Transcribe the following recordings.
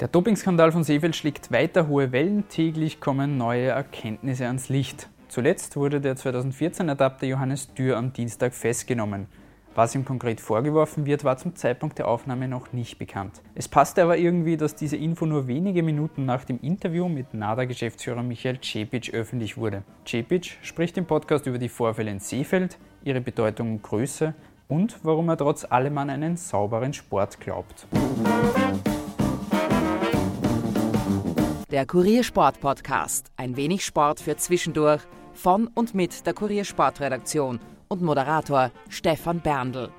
Der Dopingskandal von Seefeld schlägt weiter hohe Wellen. Täglich kommen neue Erkenntnisse ans Licht. Zuletzt wurde der 2014 ertappte Johannes Dürr am Dienstag festgenommen. Was ihm konkret vorgeworfen wird, war zum Zeitpunkt der Aufnahme noch nicht bekannt. Es passte aber irgendwie, dass diese Info nur wenige Minuten nach dem Interview mit NADA-Geschäftsführer Michael Cepic öffentlich wurde. Cepic spricht im Podcast über die Vorfälle in Seefeld, ihre Bedeutung und Größe und warum er trotz allem an einen sauberen Sport glaubt. Der Kuriersport Podcast. Ein wenig Sport für zwischendurch. Von und mit der Kuriersportredaktion und Moderator Stefan Berndl.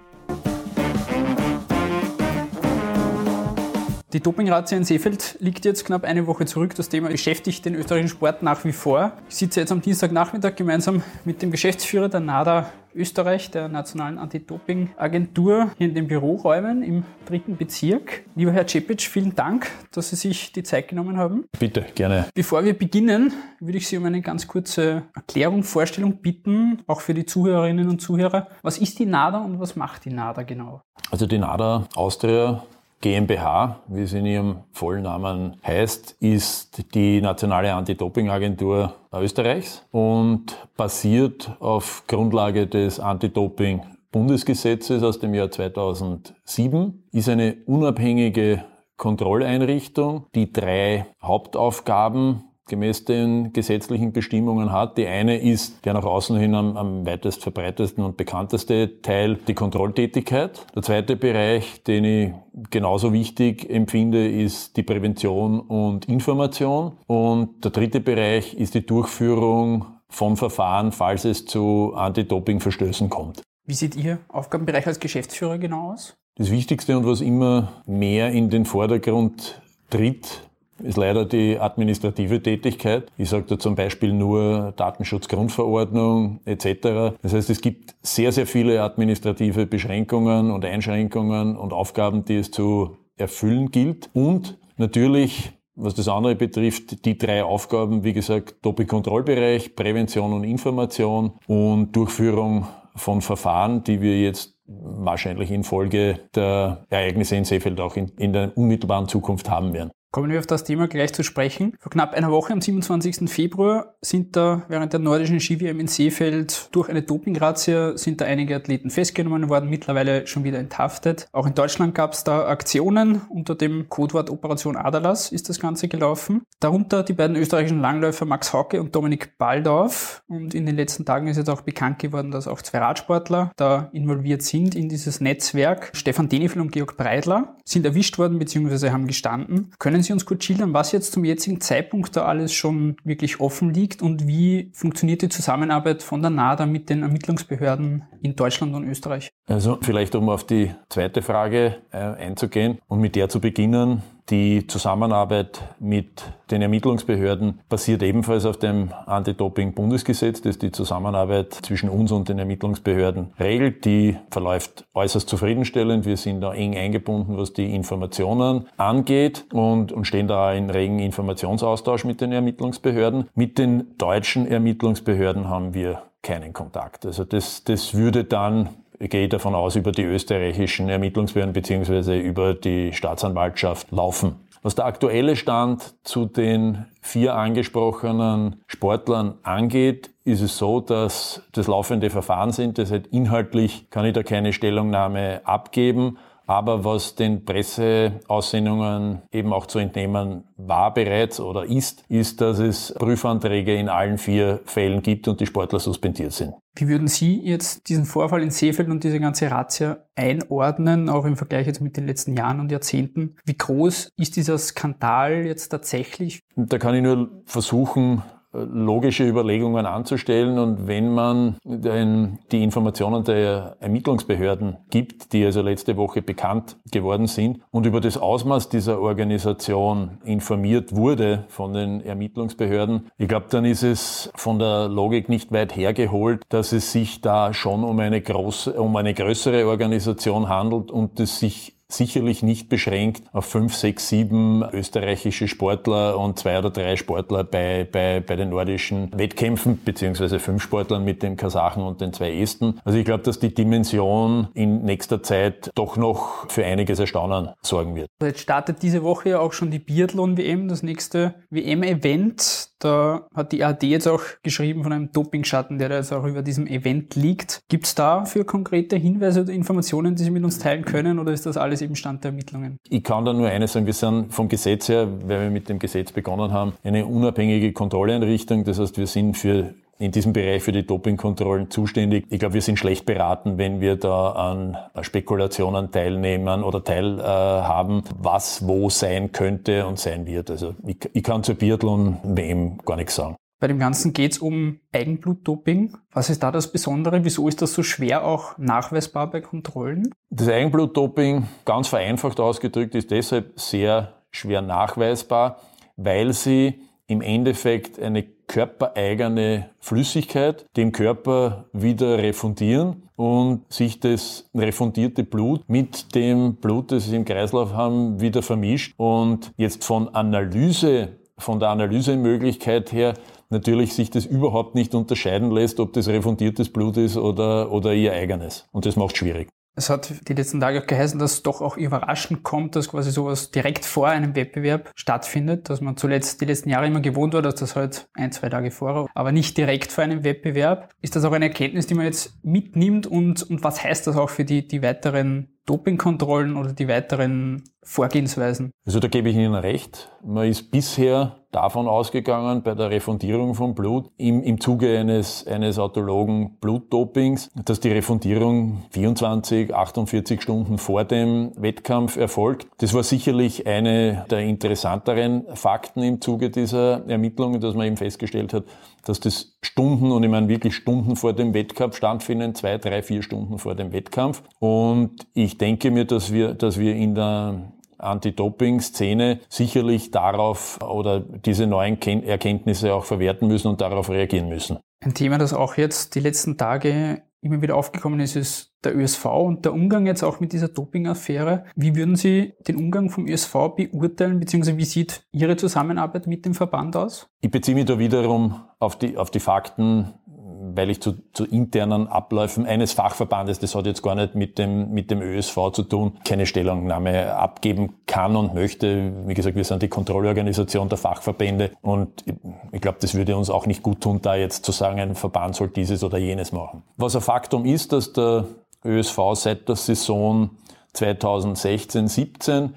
Die Dopingrazzia in Seefeld liegt jetzt knapp eine Woche zurück. Das Thema beschäftigt den österreichischen Sport nach wie vor. Ich sitze jetzt am Dienstagnachmittag gemeinsam mit dem Geschäftsführer der NADA Österreich, der Nationalen Anti-Doping-Agentur, hier in den Büroräumen im dritten Bezirk. Lieber Herr Cepic, vielen Dank, dass Sie sich die Zeit genommen haben. Bitte, gerne. Bevor wir beginnen, würde ich Sie um eine ganz kurze Erklärung, Vorstellung bitten, auch für die Zuhörerinnen und Zuhörer. Was ist die NADA und was macht die NADA genau? Also die NADA Austria GmbH, wie es in ihrem vollen Namen heißt, ist die nationale Anti-Doping-Agentur Österreichs und basiert auf Grundlage des Anti-Doping Bundesgesetzes aus dem Jahr 2007, ist eine unabhängige Kontrolleinrichtung, die drei Hauptaufgaben gemäß den gesetzlichen Bestimmungen hat. Die eine ist der nach außen hin am, am weitest verbreitetsten und bekannteste Teil, die Kontrolltätigkeit. Der zweite Bereich, den ich genauso wichtig empfinde, ist die Prävention und Information. Und der dritte Bereich ist die Durchführung von Verfahren, falls es zu Anti-Doping-Verstößen kommt. Wie sieht Ihr Aufgabenbereich als Geschäftsführer genau aus? Das Wichtigste und was immer mehr in den Vordergrund tritt, ist leider die administrative Tätigkeit. Ich sage da zum Beispiel nur Datenschutzgrundverordnung etc. Das heißt, es gibt sehr, sehr viele administrative Beschränkungen und Einschränkungen und Aufgaben, die es zu erfüllen gilt. Und natürlich was das andere betrifft, die drei Aufgaben, wie gesagt, Doppelkontrollbereich, Prävention und Information und Durchführung von Verfahren, die wir jetzt wahrscheinlich infolge der Ereignisse in Seefeld auch in, in der unmittelbaren Zukunft haben werden. Kommen wir auf das Thema gleich zu sprechen. Vor knapp einer Woche, am 27. Februar, sind da während der nordischen Ski-WM in Seefeld durch eine Dopingrazzia sind da einige Athleten festgenommen worden, mittlerweile schon wieder enthaftet. Auch in Deutschland gab es da Aktionen unter dem Codewort Operation Adalas ist das Ganze gelaufen. Darunter die beiden österreichischen Langläufer Max Hauke und Dominik Baldorf. Und in den letzten Tagen ist jetzt auch bekannt geworden, dass auch zwei Radsportler da involviert sind in dieses Netzwerk. Stefan Denifel und Georg Breidler sind erwischt worden bzw. haben gestanden. Können können Sie uns kurz schildern, was jetzt zum jetzigen Zeitpunkt da alles schon wirklich offen liegt und wie funktioniert die Zusammenarbeit von der NADA mit den Ermittlungsbehörden in Deutschland und Österreich? Also vielleicht um auf die zweite Frage äh, einzugehen und mit der zu beginnen. Die Zusammenarbeit mit den Ermittlungsbehörden basiert ebenfalls auf dem Anti-Doping-Bundesgesetz, das die Zusammenarbeit zwischen uns und den Ermittlungsbehörden regelt. Die verläuft äußerst zufriedenstellend. Wir sind da eng eingebunden, was die Informationen angeht und, und stehen da in regen Informationsaustausch mit den Ermittlungsbehörden. Mit den deutschen Ermittlungsbehörden haben wir keinen Kontakt. Also das, das würde dann ich gehe davon aus, über die österreichischen Ermittlungsbehörden beziehungsweise über die Staatsanwaltschaft laufen. Was der aktuelle Stand zu den vier angesprochenen Sportlern angeht, ist es so, dass das laufende Verfahren sind. Das heißt, inhaltlich kann ich da keine Stellungnahme abgeben. Aber was den Presseaussendungen eben auch zu entnehmen war bereits oder ist, ist, dass es Prüfanträge in allen vier Fällen gibt und die Sportler suspendiert sind. Wie würden Sie jetzt diesen Vorfall in Seefeld und diese ganze Razzia einordnen, auch im Vergleich jetzt mit den letzten Jahren und Jahrzehnten? Wie groß ist dieser Skandal jetzt tatsächlich? Da kann ich nur versuchen, logische Überlegungen anzustellen. Und wenn man die Informationen der Ermittlungsbehörden gibt, die also letzte Woche bekannt geworden sind und über das Ausmaß dieser Organisation informiert wurde von den Ermittlungsbehörden, ich glaube, dann ist es von der Logik nicht weit hergeholt, dass es sich da schon um eine große, um eine größere Organisation handelt und es sich sicherlich nicht beschränkt auf fünf, sechs, sieben österreichische Sportler und zwei oder drei Sportler bei, bei, bei den nordischen Wettkämpfen, beziehungsweise fünf Sportlern mit dem Kasachen und den zwei Esten. Also ich glaube, dass die Dimension in nächster Zeit doch noch für einiges Erstaunen sorgen wird. Jetzt startet diese Woche ja auch schon die Biathlon-WM, das nächste WM-Event. Da hat die ARD jetzt auch geschrieben von einem Dopingschatten, der da jetzt auch über diesem Event liegt. Gibt es da für konkrete Hinweise oder Informationen, die Sie mit uns teilen können oder ist das alles eben Stand der Ermittlungen? Ich kann da nur eines sagen, wir sind vom Gesetz her, weil wir mit dem Gesetz begonnen haben, eine unabhängige Kontrolleinrichtung. Das heißt, wir sind für in diesem Bereich für die Dopingkontrollen zuständig. Ich glaube, wir sind schlecht beraten, wenn wir da an Spekulationen teilnehmen oder teilhaben, äh, was wo sein könnte und sein wird. Also ich, ich kann zur Biathlon-WM gar nichts sagen. Bei dem Ganzen geht es um Eigenblutdoping. Was ist da das Besondere? Wieso ist das so schwer auch nachweisbar bei Kontrollen? Das Eigenblutdoping, ganz vereinfacht ausgedrückt, ist deshalb sehr schwer nachweisbar, weil sie im Endeffekt eine körpereigene Flüssigkeit dem Körper wieder refundieren und sich das refundierte Blut mit dem Blut, das sie im Kreislauf haben, wieder vermischt und jetzt von Analyse, von der Analysemöglichkeit her natürlich sich das überhaupt nicht unterscheiden lässt, ob das refundiertes Blut ist oder, oder ihr eigenes. Und das macht schwierig. Es hat die letzten Tage auch geheißen, dass es doch auch überraschend kommt, dass quasi sowas direkt vor einem Wettbewerb stattfindet, dass man zuletzt die letzten Jahre immer gewohnt war, dass das halt ein, zwei Tage vorher, aber nicht direkt vor einem Wettbewerb. Ist das auch eine Erkenntnis, die man jetzt mitnimmt und, und was heißt das auch für die, die weiteren Dopingkontrollen oder die weiteren Vorgehensweisen? Also da gebe ich Ihnen recht. Man ist bisher davon ausgegangen, bei der Refundierung von Blut im, im Zuge eines, eines autologen Blutdopings, dass die Refundierung 24, 48 Stunden vor dem Wettkampf erfolgt. Das war sicherlich eine der interessanteren Fakten im Zuge dieser Ermittlungen, dass man eben festgestellt hat, dass das Stunden, und ich meine wirklich Stunden vor dem Wettkampf stattfinden, zwei, drei, vier Stunden vor dem Wettkampf. Und ich denke mir, dass wir, dass wir in der Anti-Doping-Szene sicherlich darauf oder diese neuen Erkenntnisse auch verwerten müssen und darauf reagieren müssen. Ein Thema, das auch jetzt die letzten Tage immer wieder aufgekommen ist, ist der ÖSV und der Umgang jetzt auch mit dieser Doping-Affäre. Wie würden Sie den Umgang vom ÖSV beurteilen, beziehungsweise wie sieht Ihre Zusammenarbeit mit dem Verband aus? Ich beziehe mich da wiederum auf die, auf die Fakten weil ich zu, zu internen Abläufen eines Fachverbandes, das hat jetzt gar nicht mit dem, mit dem ÖSV zu tun, keine Stellungnahme abgeben kann und möchte. Wie gesagt, wir sind die Kontrollorganisation der Fachverbände und ich, glaube, das würde uns auch nicht gut tun, da jetzt zu sagen, ein Verband soll dieses oder jenes machen. Was ein Faktum ist, dass der ÖSV seit der Saison 2016-17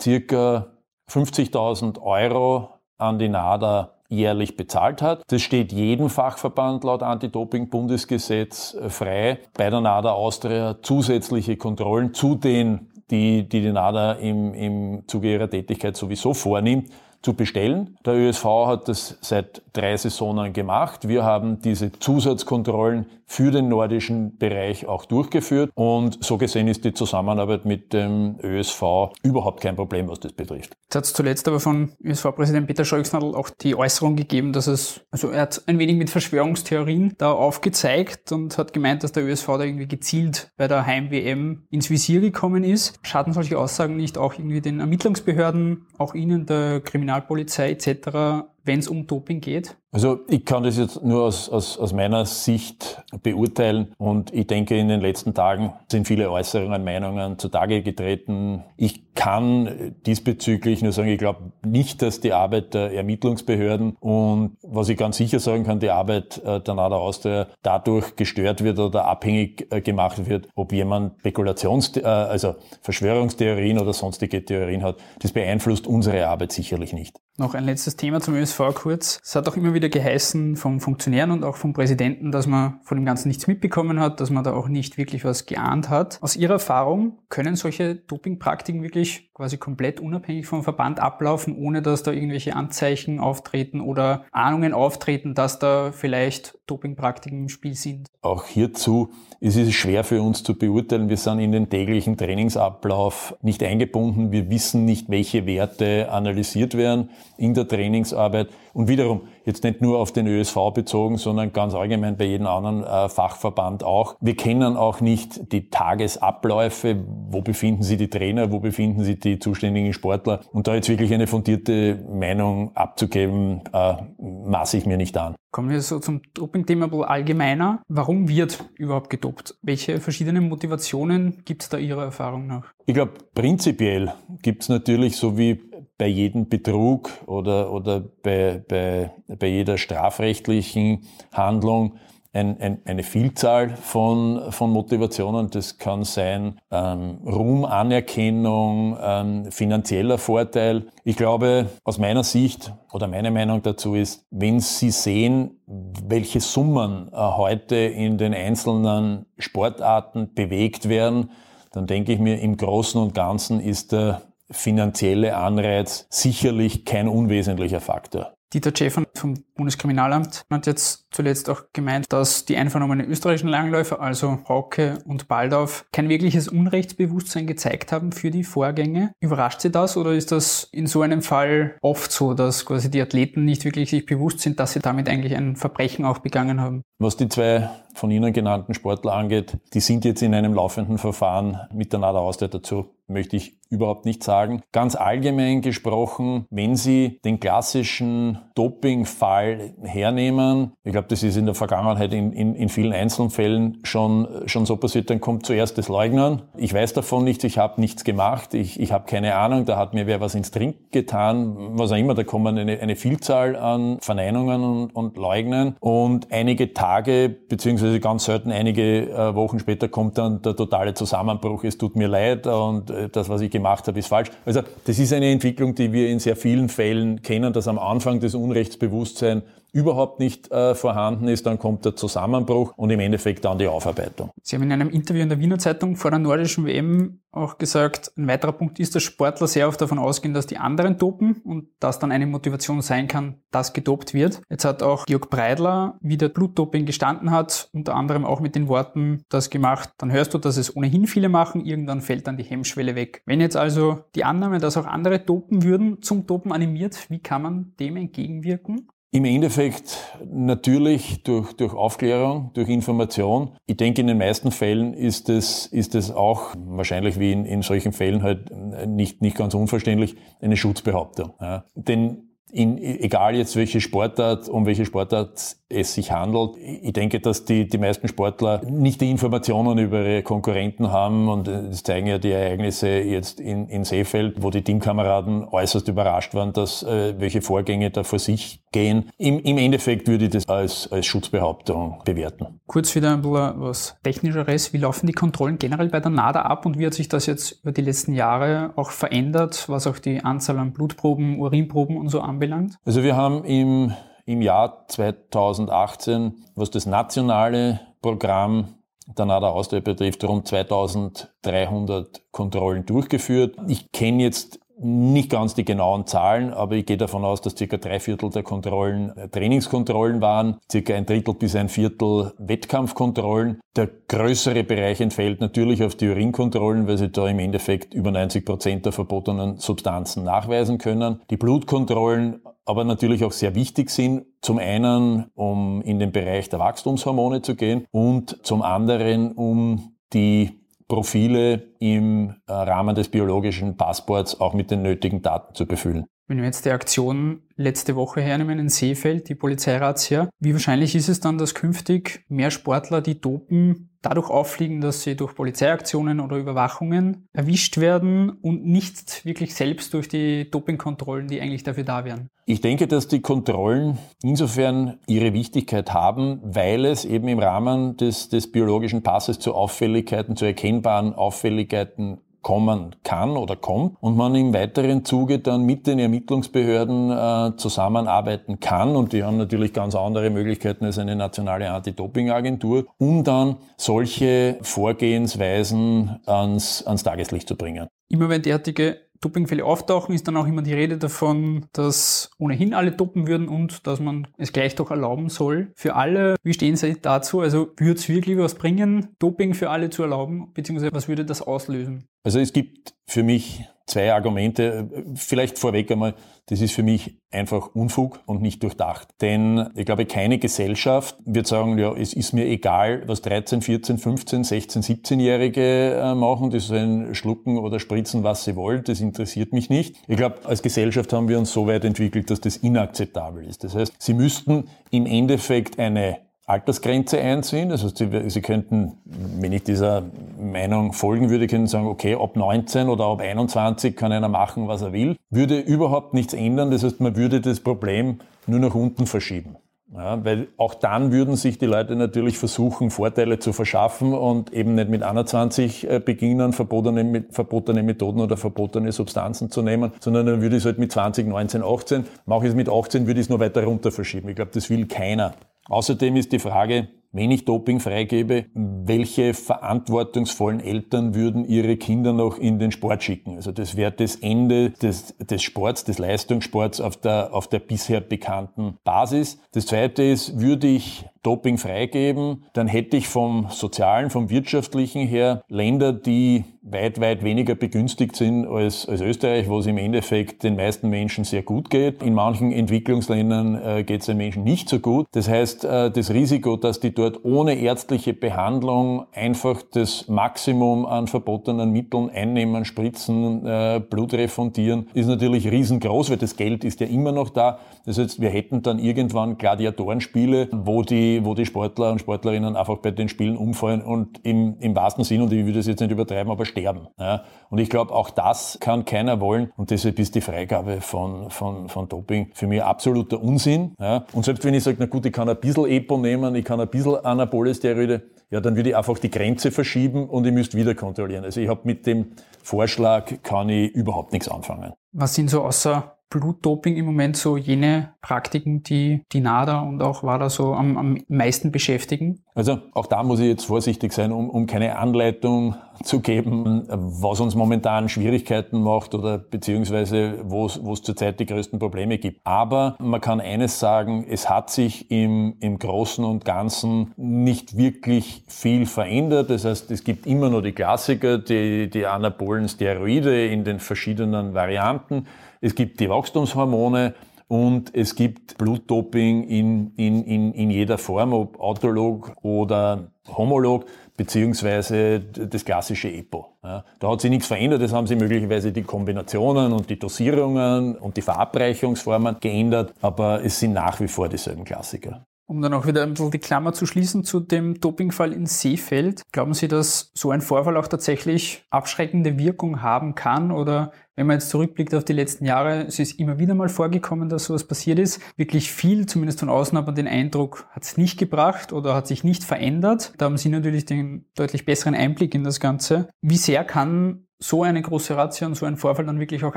circa 50.000 Euro an die NADA jährlich bezahlt hat. Das steht jedem Fachverband laut Anti-Doping-Bundesgesetz äh, frei, bei der NADA Austria zusätzliche Kontrollen zu den, die die, die NADA im, im Zuge ihrer Tätigkeit sowieso vornimmt, zu bestellen. Der ÖSV hat das seit drei Saisonen gemacht. Wir haben diese Zusatzkontrollen für den nordischen Bereich auch durchgeführt und so gesehen ist die Zusammenarbeit mit dem ÖSV überhaupt kein Problem, was das betrifft. Es hat zuletzt aber von ÖSV-Präsident Peter Scholznadel auch die Äußerung gegeben, dass es, also er hat ein wenig mit Verschwörungstheorien da aufgezeigt und hat gemeint, dass der ÖSV da irgendwie gezielt bei der Heim-WM ins Visier gekommen ist. Schaden solche Aussagen nicht auch irgendwie den Ermittlungsbehörden, auch Ihnen, der Kriminalpolizei etc., wenn es um Doping geht? Also ich kann das jetzt nur aus, aus, aus meiner Sicht beurteilen und ich denke, in den letzten Tagen sind viele Äußerungen, Meinungen zutage getreten. Ich kann diesbezüglich nur sagen, ich glaube nicht, dass die Arbeit der Ermittlungsbehörden und was ich ganz sicher sagen kann, die Arbeit äh, der NADA Austria dadurch gestört wird oder abhängig äh, gemacht wird, ob jemand Spekulations-, äh, also Verschwörungstheorien oder sonstige Theorien hat. Das beeinflusst unsere Arbeit sicherlich nicht. Noch ein letztes Thema zum ÖSV kurz. Es hat auch immer wieder geheißen vom Funktionären und auch vom Präsidenten, dass man von dem Ganzen nichts mitbekommen hat, dass man da auch nicht wirklich was geahnt hat. Aus Ihrer Erfahrung können solche Dopingpraktiken wirklich quasi komplett unabhängig vom Verband ablaufen, ohne dass da irgendwelche Anzeichen auftreten oder Ahnungen auftreten, dass da vielleicht Dopingpraktiken im Spiel sind? Auch hierzu ist es schwer für uns zu beurteilen. Wir sind in den täglichen Trainingsablauf nicht eingebunden. Wir wissen nicht, welche Werte analysiert werden in der Trainingsarbeit. Und wiederum, jetzt nicht nur auf den ÖSV bezogen, sondern ganz allgemein bei jedem anderen äh, Fachverband auch. Wir kennen auch nicht die Tagesabläufe, wo befinden sich die Trainer, wo befinden sich die zuständigen Sportler. Und da jetzt wirklich eine fundierte Meinung abzugeben, äh, maße ich mir nicht an. Kommen wir so zum Doping-Thema allgemeiner. Warum wird überhaupt gedopt? Welche verschiedenen Motivationen gibt es da Ihrer Erfahrung nach? Ich glaube, prinzipiell gibt es natürlich so wie bei jedem Betrug oder, oder bei, bei, bei jeder strafrechtlichen Handlung ein, ein, eine Vielzahl von, von Motivationen. Das kann sein ähm, Ruhm, Anerkennung, ähm, finanzieller Vorteil. Ich glaube, aus meiner Sicht oder meine Meinung dazu ist, wenn Sie sehen, welche Summen äh, heute in den einzelnen Sportarten bewegt werden, dann denke ich mir, im Großen und Ganzen ist der finanzielle Anreiz sicherlich kein unwesentlicher Faktor. Dieter Schäfer vom Bundeskriminalamt hat jetzt zuletzt auch gemeint, dass die einvernommenen österreichischen Langläufer, also Hauke und Baldorf, kein wirkliches Unrechtsbewusstsein gezeigt haben für die Vorgänge. Überrascht Sie das oder ist das in so einem Fall oft so, dass quasi die Athleten nicht wirklich sich bewusst sind, dass sie damit eigentlich ein Verbrechen auch begangen haben? Was die zwei von Ihnen genannten Sportler angeht, die sind jetzt in einem laufenden Verfahren mit der NADA Austria dazu möchte ich überhaupt nicht sagen. Ganz allgemein gesprochen, wenn Sie den klassischen Dopingfall hernehmen, ich glaube, das ist in der Vergangenheit in, in, in vielen Einzelfällen schon, schon so passiert, dann kommt zuerst das Leugnen. Ich weiß davon nichts, ich habe nichts gemacht, ich, ich habe keine Ahnung, da hat mir wer was ins Trink getan, was auch immer, da kommen eine, eine Vielzahl an Verneinungen und, und Leugnen und einige Tage, beziehungsweise ganz selten einige äh, Wochen später kommt dann der totale Zusammenbruch, es tut mir leid und äh, das, was ich gemacht habe, ist falsch. Also das ist eine Entwicklung, die wir in sehr vielen Fällen kennen, dass am Anfang das Unrechtsbewusstsein überhaupt nicht äh, vorhanden ist, dann kommt der Zusammenbruch und im Endeffekt dann die Aufarbeitung. Sie haben in einem Interview in der Wiener Zeitung vor der nordischen WM auch gesagt, ein weiterer Punkt ist, dass Sportler sehr oft davon ausgehen, dass die anderen dopen und das dann eine Motivation sein kann, dass gedopt wird. Jetzt hat auch Georg Breidler, wie der Blutdoping gestanden hat, unter anderem auch mit den Worten das gemacht, dann hörst du, dass es ohnehin viele machen, irgendwann fällt dann die Hemmschwelle weg. Wenn jetzt also die Annahme, dass auch andere dopen würden, zum Dopen animiert, wie kann man dem entgegenwirken? Im Endeffekt natürlich durch, durch Aufklärung, durch Information. Ich denke, in den meisten Fällen ist es, ist es auch wahrscheinlich wie in, in solchen Fällen halt nicht, nicht ganz unverständlich eine Schutzbehauptung. Ja. Denn in, egal jetzt welche Sportart, um welche Sportart es sich handelt. Ich denke, dass die, die meisten Sportler nicht die Informationen über ihre Konkurrenten haben und das zeigen ja die Ereignisse jetzt in, in Seefeld, wo die Teamkameraden äußerst überrascht waren, dass äh, welche Vorgänge da vor sich gehen. Im, Im Endeffekt würde ich das als, als Schutzbehauptung bewerten. Kurz wieder ein bisschen was Technischeres. Wie laufen die Kontrollen generell bei der NADA ab und wie hat sich das jetzt über die letzten Jahre auch verändert, was auch die Anzahl an Blutproben, Urinproben und so anbelangt? Anbelangt? Also wir haben im, im Jahr 2018, was das nationale Programm der NADA Austria betrifft, rund 2300 Kontrollen durchgeführt. Ich kenne jetzt nicht ganz die genauen Zahlen, aber ich gehe davon aus, dass circa drei Viertel der Kontrollen äh, Trainingskontrollen waren, circa ein Drittel bis ein Viertel Wettkampfkontrollen. Der größere Bereich entfällt natürlich auf die Urinkontrollen, weil sie da im Endeffekt über 90 Prozent der verbotenen Substanzen nachweisen können. Die Blutkontrollen aber natürlich auch sehr wichtig sind. Zum einen, um in den Bereich der Wachstumshormone zu gehen und zum anderen, um die Profile im äh, Rahmen des biologischen Passports auch mit den nötigen Daten zu befüllen. Wenn wir jetzt die Aktion letzte Woche hernehmen in Seefeld, die Polizeirazzia, wie wahrscheinlich ist es dann, dass künftig mehr Sportler, die dopen, dadurch auffliegen, dass sie durch Polizeiaktionen oder Überwachungen erwischt werden und nicht wirklich selbst durch die Dopingkontrollen, die eigentlich dafür da wären? Ich denke, dass die Kontrollen insofern ihre Wichtigkeit haben, weil es eben im Rahmen des, des biologischen Passes zu Auffälligkeiten, zu erkennbaren Auffälligkeiten kommen kann oder kommt und man im weiteren Zuge dann mit den Ermittlungsbehörden äh, zusammenarbeiten kann und die haben natürlich ganz andere Möglichkeiten als eine nationale Anti-Doping-Agentur, um dann solche Vorgehensweisen ans, ans Tageslicht zu bringen. Immer wenn derartige Dopingfälle auftauchen, ist dann auch immer die Rede davon, dass ohnehin alle dopen würden und dass man es gleich doch erlauben soll für alle. Wie stehen Sie dazu? Also würde es wirklich was bringen, Doping für alle zu erlauben, beziehungsweise was würde das auslösen? Also es gibt für mich zwei Argumente. Vielleicht vorweg einmal, das ist für mich einfach Unfug und nicht durchdacht. Denn ich glaube, keine Gesellschaft wird sagen, ja, es ist mir egal, was 13, 14, 15, 16, 17-Jährige äh, machen, die sollen schlucken oder spritzen, was sie wollen, das interessiert mich nicht. Ich glaube, als Gesellschaft haben wir uns so weit entwickelt, dass das inakzeptabel ist. Das heißt, sie müssten im Endeffekt eine Altersgrenze einziehen. Das heißt, Sie, Sie könnten, wenn ich dieser Meinung folgen würde, können sagen, okay, ab 19 oder ab 21 kann einer machen, was er will. Würde überhaupt nichts ändern. Das heißt, man würde das Problem nur nach unten verschieben. Ja, weil auch dann würden sich die Leute natürlich versuchen, Vorteile zu verschaffen und eben nicht mit 21 äh, beginnen, verbotene, verbotene Methoden oder verbotene Substanzen zu nehmen, sondern dann würde ich es halt mit 20, 19, 18, mache ich es mit 18, würde ich es noch weiter runter verschieben. Ich glaube, das will keiner. Außerdem ist die Frage, wenn ich Doping freigebe, welche verantwortungsvollen Eltern würden ihre Kinder noch in den Sport schicken? Also das wäre das Ende des, des Sports, des Leistungssports auf der, auf der bisher bekannten Basis. Das zweite ist, würde ich Doping freigeben, dann hätte ich vom sozialen, vom wirtschaftlichen her Länder, die weit, weit weniger begünstigt sind als, als Österreich, wo es im Endeffekt den meisten Menschen sehr gut geht. In manchen Entwicklungsländern äh, geht es den Menschen nicht so gut. Das heißt, äh, das Risiko, dass die dort ohne ärztliche Behandlung einfach das Maximum an verbotenen Mitteln einnehmen, spritzen, äh, Blut refundieren, ist natürlich riesengroß, weil das Geld ist ja immer noch da. Das heißt, wir hätten dann irgendwann Gladiatorenspiele, wo die wo die Sportler und Sportlerinnen einfach bei den Spielen umfallen und im, im wahrsten Sinn, und ich will das jetzt nicht übertreiben, aber sterben. Ja. Und ich glaube, auch das kann keiner wollen. Und deshalb ist die Freigabe von, von, von Doping für mich absoluter Unsinn. Ja. Und selbst wenn ich sage, na gut, ich kann ein bisschen EPO nehmen, ich kann ein bisschen Anabole Steroide, ja, dann würde ich einfach die Grenze verschieben und ich müsste wieder kontrollieren. Also ich habe mit dem Vorschlag kann ich überhaupt nichts anfangen. Was sind so außer Blutdoping im Moment so jene Praktiken, die die NADA und auch WADA so am, am meisten beschäftigen? Also auch da muss ich jetzt vorsichtig sein, um, um keine Anleitung zu geben, was uns momentan Schwierigkeiten macht oder beziehungsweise wo es, zurzeit die größten Probleme gibt. Aber man kann eines sagen, es hat sich im, im Großen und Ganzen nicht wirklich viel verändert. Das heißt, es gibt immer noch die Klassiker, die, die anabolen Steroide in den verschiedenen Varianten. Es gibt die Wachstumshormone und es gibt Blutdoping in, in, in, in jeder Form, ob autolog oder homolog, beziehungsweise das klassische EPO. Ja, da hat sich nichts verändert, das haben sie möglicherweise die Kombinationen und die Dosierungen und die Verabreichungsformen geändert, aber es sind nach wie vor dieselben Klassiker. Um dann auch wieder ein bisschen die Klammer zu schließen zu dem Dopingfall in Seefeld, glauben Sie, dass so ein Vorfall auch tatsächlich abschreckende Wirkung haben kann? Oder wenn man jetzt zurückblickt auf die letzten Jahre, es ist immer wieder mal vorgekommen, dass sowas passiert ist. Wirklich viel, zumindest von außen, aber den Eindruck hat es nicht gebracht oder hat sich nicht verändert. Da haben Sie natürlich den deutlich besseren Einblick in das Ganze. Wie sehr kann so eine große Ratio und so ein Vorfall dann wirklich auch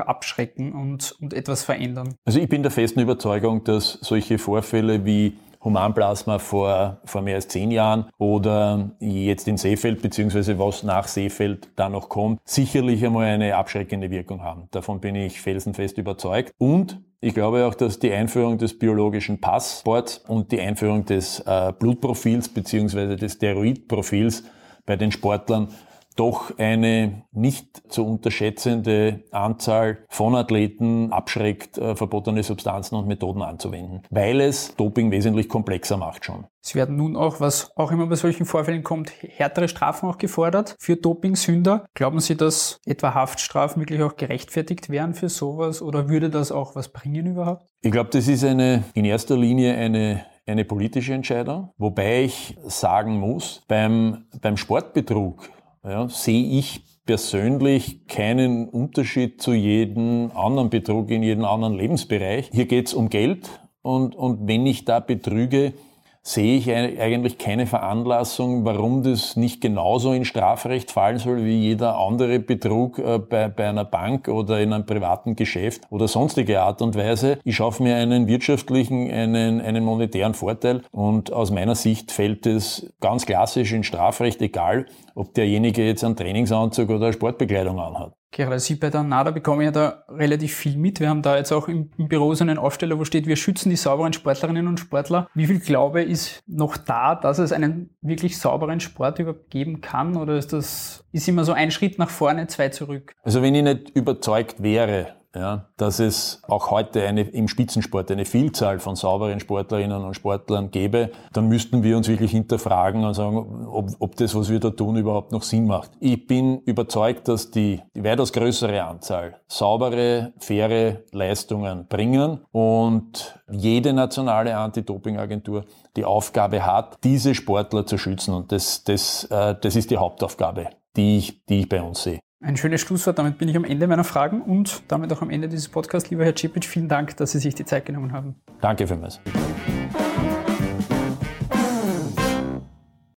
abschrecken und, und etwas verändern? Also ich bin der festen Überzeugung, dass solche Vorfälle wie Humanplasma vor, vor mehr als zehn Jahren oder jetzt in Seefeld, beziehungsweise was nach Seefeld da noch kommt, sicherlich einmal eine abschreckende Wirkung haben. Davon bin ich felsenfest überzeugt. Und ich glaube auch, dass die Einführung des biologischen Passports und die Einführung des äh, Blutprofils beziehungsweise des Steroidprofils bei den Sportlern doch eine nicht zu unterschätzende Anzahl von Athleten abschreckt, äh, verbotene Substanzen und Methoden anzuwenden, weil es Doping wesentlich komplexer macht schon. Es werden nun auch, was auch immer bei solchen Vorfällen kommt, härtere Strafen auch gefordert für Dopingsünder. Glauben Sie, dass etwa Haftstrafen wirklich auch gerechtfertigt wären für sowas oder würde das auch was bringen überhaupt? Ich glaube, das ist eine, in erster Linie eine eine politische Entscheidung, wobei ich sagen muss, beim, beim Sportbetrug ja, sehe ich persönlich keinen Unterschied zu jedem anderen Betrug in jedem anderen Lebensbereich. Hier geht es um Geld und, und wenn ich da betrüge, sehe ich eigentlich keine Veranlassung, warum das nicht genauso in Strafrecht fallen soll wie jeder andere Betrug äh, bei, bei einer Bank oder in einem privaten Geschäft oder sonstige Art und Weise. Ich schaffe mir einen wirtschaftlichen, einen, einen monetären Vorteil und aus meiner Sicht fällt es ganz klassisch in Strafrecht, egal ob derjenige jetzt einen Trainingsanzug oder eine Sportbekleidung anhat. Gerade Sie bei der NADA bekommen ja da relativ viel mit. Wir haben da jetzt auch im, im, Büro so einen Aufsteller, wo steht, wir schützen die sauberen Sportlerinnen und Sportler. Wie viel Glaube ist noch da, dass es einen wirklich sauberen Sport überhaupt geben kann? Oder ist das ist immer so ein Schritt nach vorne, zwei zurück? Also wenn ich nicht überzeugt wäre, ja, dass es auch heute eine, im Spitzensport eine Vielzahl von sauberen Sportlerinnen und Sportlern gäbe, dann müssten wir uns wirklich hinterfragen und sagen, ob, ob das, was wir da tun, überhaupt noch Sinn macht. Ich bin überzeugt, dass die, die weitaus größere Anzahl saubere, faire Leistungen bringen und jede nationale Anti-Doping-Agentur die Aufgabe hat, diese Sportler zu schützen. Und das, das, äh, das ist die Hauptaufgabe, die ich, die ich bei uns sehe. Ein schönes Schlusswort. Damit bin ich am Ende meiner Fragen und damit auch am Ende dieses Podcasts. Lieber Herr Cipic, vielen Dank, dass Sie sich die Zeit genommen haben. Danke vielmals.